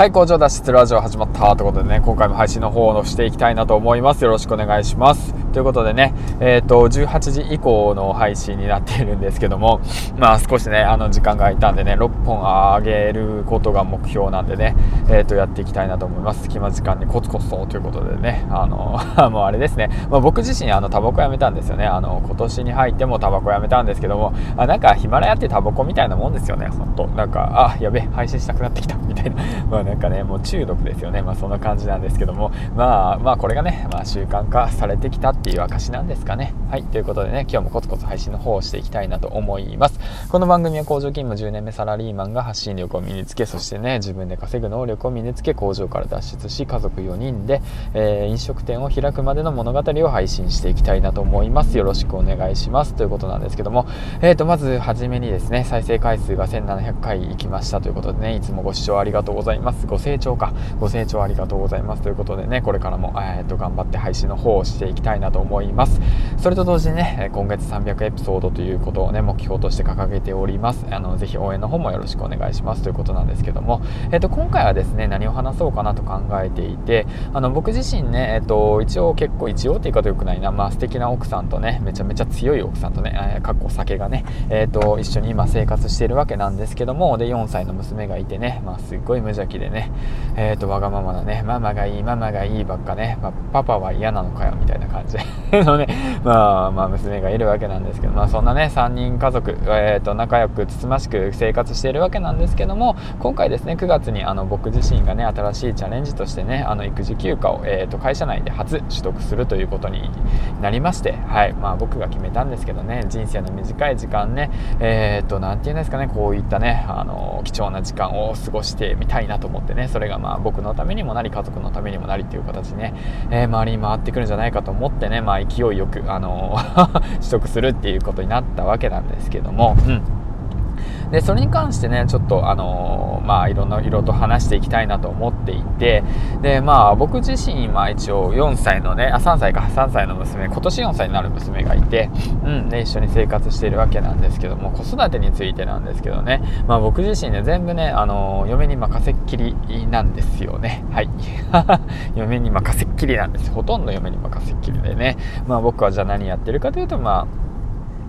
はい、工場脱出ラジオ始まったということでね、今回も配信の方をしていきたいなと思います。よろしくお願いします。ということでね、えっ、ー、と、18時以降の配信になっているんですけども、まあ少しね、あの時間が空いたんでね、6本上げることが目標なんでね、えっ、ー、と、やっていきたいなと思います。隙間時間にコツコツとということでね、あの、もうあれですね、まあ、僕自身、あの、タバコやめたんですよね。あの、今年に入ってもタバコやめたんですけども、あなんかヒマラヤってタバコみたいなもんですよね、ほんと。なんか、あ、やべ、配信したくなってきた、みたいな。まあなんかね、もう中毒ですよね、まあ、そんな感じなんですけども、まあ、まあこれがね、まあ、習慣化されてきたっていう証なんですかね。はいということでね今日もコツコツ配信の方をしていきたいなと思います。この番組は工場勤務10年目サラリーマンが発信力を身につけそしてね自分で稼ぐ能力を身につけ工場から脱出し家族4人で、えー、飲食店を開くまでの物語を配信していきたいなと思います。よろしくお願いします。ということなんですけども、えー、とまずはじめにですね再生回数が1700回いきました。ということでねいつもご視聴ありがとうございます。ご清聴か。ご清聴ありがとうございます。ということでねこれからも、えー、と頑張って配信の方をしていきたいなとと思います。それと同時にね今月300エピソードということをね目標として掲げております。あのぜひ応援の方もよろしくお願いします。ということなんですけども、えー、と今回はですね何を話そうかなと考えていてあの僕自身ね、えー、と一応結構一応って言い方よくないな、まあ、素敵な奥さんとねめちゃめちゃ強い奥さんとね、えー、かっこ酒がね、えー、と一緒に今生活しているわけなんですけどもで4歳の娘がいてね、まあ、すっごい無邪気でね、えー、とわがままなねママがいいママがいいばっかね、まあ、パパは嫌なのかよみたいな感じのねまあまあ娘がいるわけなんですけど、まあ、そんなね3人家族、えー、と仲良くつつましく生活しているわけなんですけども今回ですね9月にあの僕自身がね新しいチャレンジとしてねあの育児休暇を、えー、と会社内で初取得するということになりまして、はいまあ、僕が決めたんですけどね人生の短い時間ねえっ、ー、と何て言うんですかねこういったねあの貴重な時間を過ごしてみたいなと思ってねそれがまあ僕のためにもなり家族のためにもなりっていう形ね、えー、周りに回ってくるんじゃないかと思ってね、まあ、勢いよく、あの 取得するっていうことになったわけなんですけども、うん。でそれに関してねちょっとあのー、まあいろんな色と話していきたいなと思っていてでまあ僕自身まあ一応4歳のねあ3歳か3歳の娘今年4歳になる娘がいて、うんで一緒に生活しているわけなんですけども子育てについてなんですけどねまあ僕自身ね全部ねあのー、嫁に任せっきりなんですよね。はい。嫁に任せっきりなんです。ほとんど嫁に任せっきりでね。まあ僕はじゃあ何やってるかというとまあ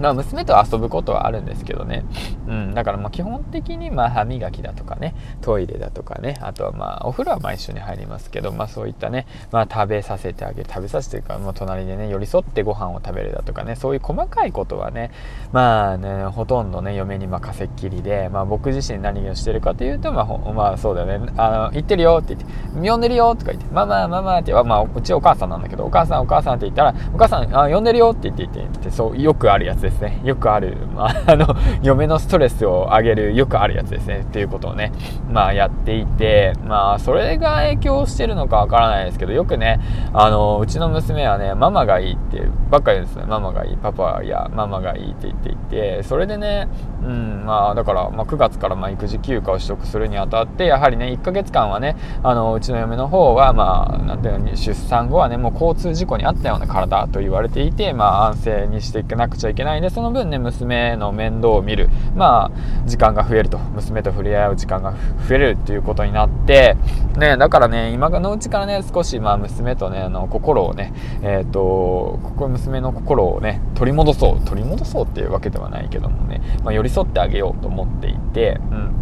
ま、娘と遊ぶことはあるんですけどね、うん、だからまあ基本的にまあ歯磨きだとかねトイレだとかねあとはまあお風呂はまあ一緒に入りますけど、まあ、そういったね、まあ、食べさせてあげる食べさせてるかもう隣でね寄り添ってご飯を食べるだとかねそういう細かいことはねまあねほとんどね嫁に任せっきりで、まあ、僕自身何をしてるかというとまあ、まあ、そうだよね。あの行ってるよって言って呼んでるよとか言ってママママって言まあうちお母さんなんだけどお母さんお母さんって言ったらお母さんあ呼んでるよって言って言ってそうよくあるやつです。ですね。よくある、まあ、あの嫁のストレスを上げるよくあるやつですね。っていうことをね、まあ、やっていて、まあ、それが影響してるのかわからないですけどよくねあのうちの娘はねママがいいってばっかり言うんですね。ママがいいパパやママがいいって言っていてそれでね、うんまあ、だから、まあ、9月からまあ育児休暇を取得するにあたってやはりね1ヶ月間はねあのうちの嫁の方は、まあ、なんていうの出産後はねもう交通事故にあったような体と言われていて、まあ、安静にしていかなくちゃいけないでその分ね娘の面倒を見る。まあ時間が増えると。娘と触れ合う時間が増えるっていうことになってねだからね今のうちからね少しまあ娘とねあの心をねえっ、ー、とここ娘の心をね取り戻そう。取り戻そうっていうわけではないけどもね、まあ、寄り添ってあげようと思っていてうん。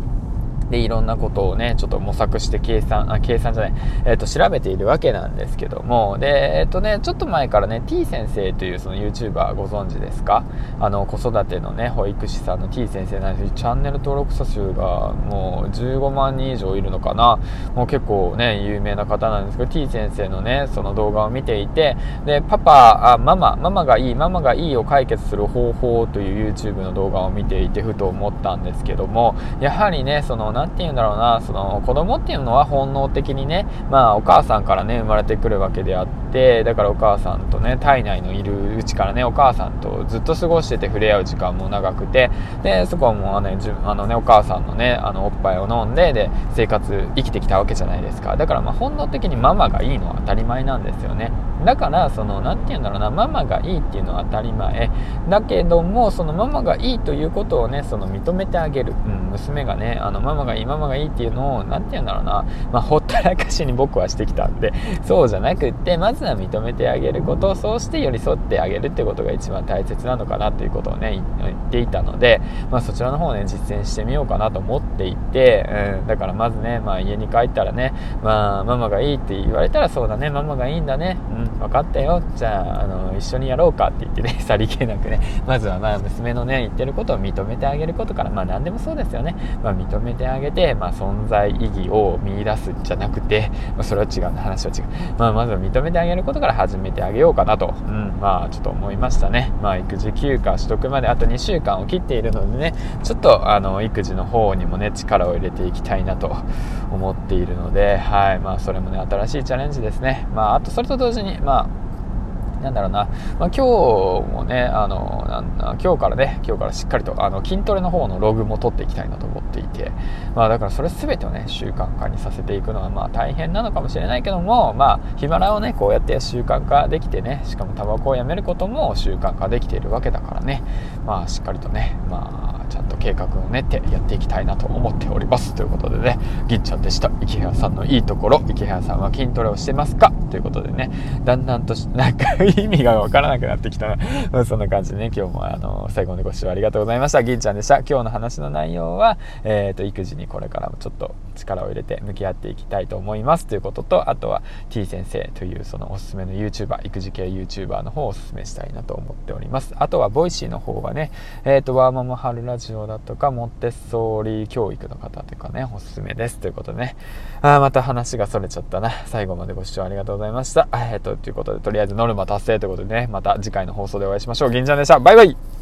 でいろんなことをねちょっと模索して計算あ計算じゃない、えーと、調べているわけなんですけども。でえっ、ー、とねちょっと前からね T 先生というその YouTuber ご存知ですか？あの子育てのね保育士さんの T 先生なんです。けどチャンネル登録者数がもう15万人以上いるのかな？もう結構ね有名な方なんですけど T 先生のねその動画を見ていて。でパパあママママがいいママがいいを解決する方法という YouTube の動画を見ていてふと思ったんですけども。やはりねその何て言うんだろうなその子供っていうのは本能的にねまあお母さんからね生まれてくるわけであってだからお母さんとね体内のいるうちからねお母さんとずっと過ごしてて触れ合う時間も長くてでそこはもうあのねあのねお母さんのねあのおっぱいを飲んでで生活生きてきたわけじゃないですか。だからま本能的にママがいいのは当たり前なんですよね。だからその何て言うんだろうなママがいいっていうのは当たり前。だけどもそのママがいいということをねその認めてあげる、うん、娘がねあのママがいいママがいいっていうのを何て言うんだろうな、まあ、ほったらかしに僕はしてきたんでそうじゃなくってまずは認めてあげることそうして寄り添ってあげるってことが一番大切なのかなということをね言っていたので、まあ、そちらの方をね実践してみようかなと思っていて、うん、だからまずね、まあ、家に帰ったらね、まあ、ママがいいって言われたらそうだねママがいいんだね、うん、分かったよ。じゃああの一緒にやろうかって言ってね さりげなくね。まずはまあ娘のね言ってることを認めてあげることからまあ何でもそうですよね、まあ、認めてあげて、まあ、存在意義を見いだすじゃなくて、まあ、それは違う。話は違う、まあ、まずは認めてあげることから始めてあげようかなと、うん、まあちょっと思いましたね。まあ育児休暇取得まであと2週間を切っているのでねちょっとあの育児の方にもね力を入れていきたいなと思っているのではい。まあそれもね新しいチャレンジですね。まああとそれと同時にまあまあなんだろうな、まあ、今日もねあの今日からね今日からしっかりとあの筋トレの方のログも取っていきたいなと思っていて、まあ、だからそれ全てをね習慣化にさせていくのはまあ大変なのかもしれないけどもまあヒマラをねこうやって習慣化できてねしかもタバコをやめることも習慣化できているわけだからね。まあしっかりとねまあ計画を練ってやっていきたいなと思っております。ということでね銀ちゃんでした。池原さんのいいところ。池原さんは筋トレをしてますか？ということでねだんだんと なんか意味がわからなくなってきたな、そんな感じでね今日もあの最後までご視聴ありがとうございました。銀ちゃんでした。今日の話の内容は、えーと、育児にこれからもちょっと力を入れて向き合っていきたいと思います。ということとあとは T 先生というそのおすすめの YouTuber 育児系 YouTuber の方をおすすめしたいなと思っております。あとは Voicy の方はねえっ、ー、とワーママはるラジオだとかモンテッソーリ教育の方とかねおすすめですということでね。あまた話がそれちゃったな。最後までご視聴ありがとうございました。えっ、とということでとりあえずノルマ達成ということでねまた次回の放送でお会いしましょう。銀ちゃんでしたバイバイ。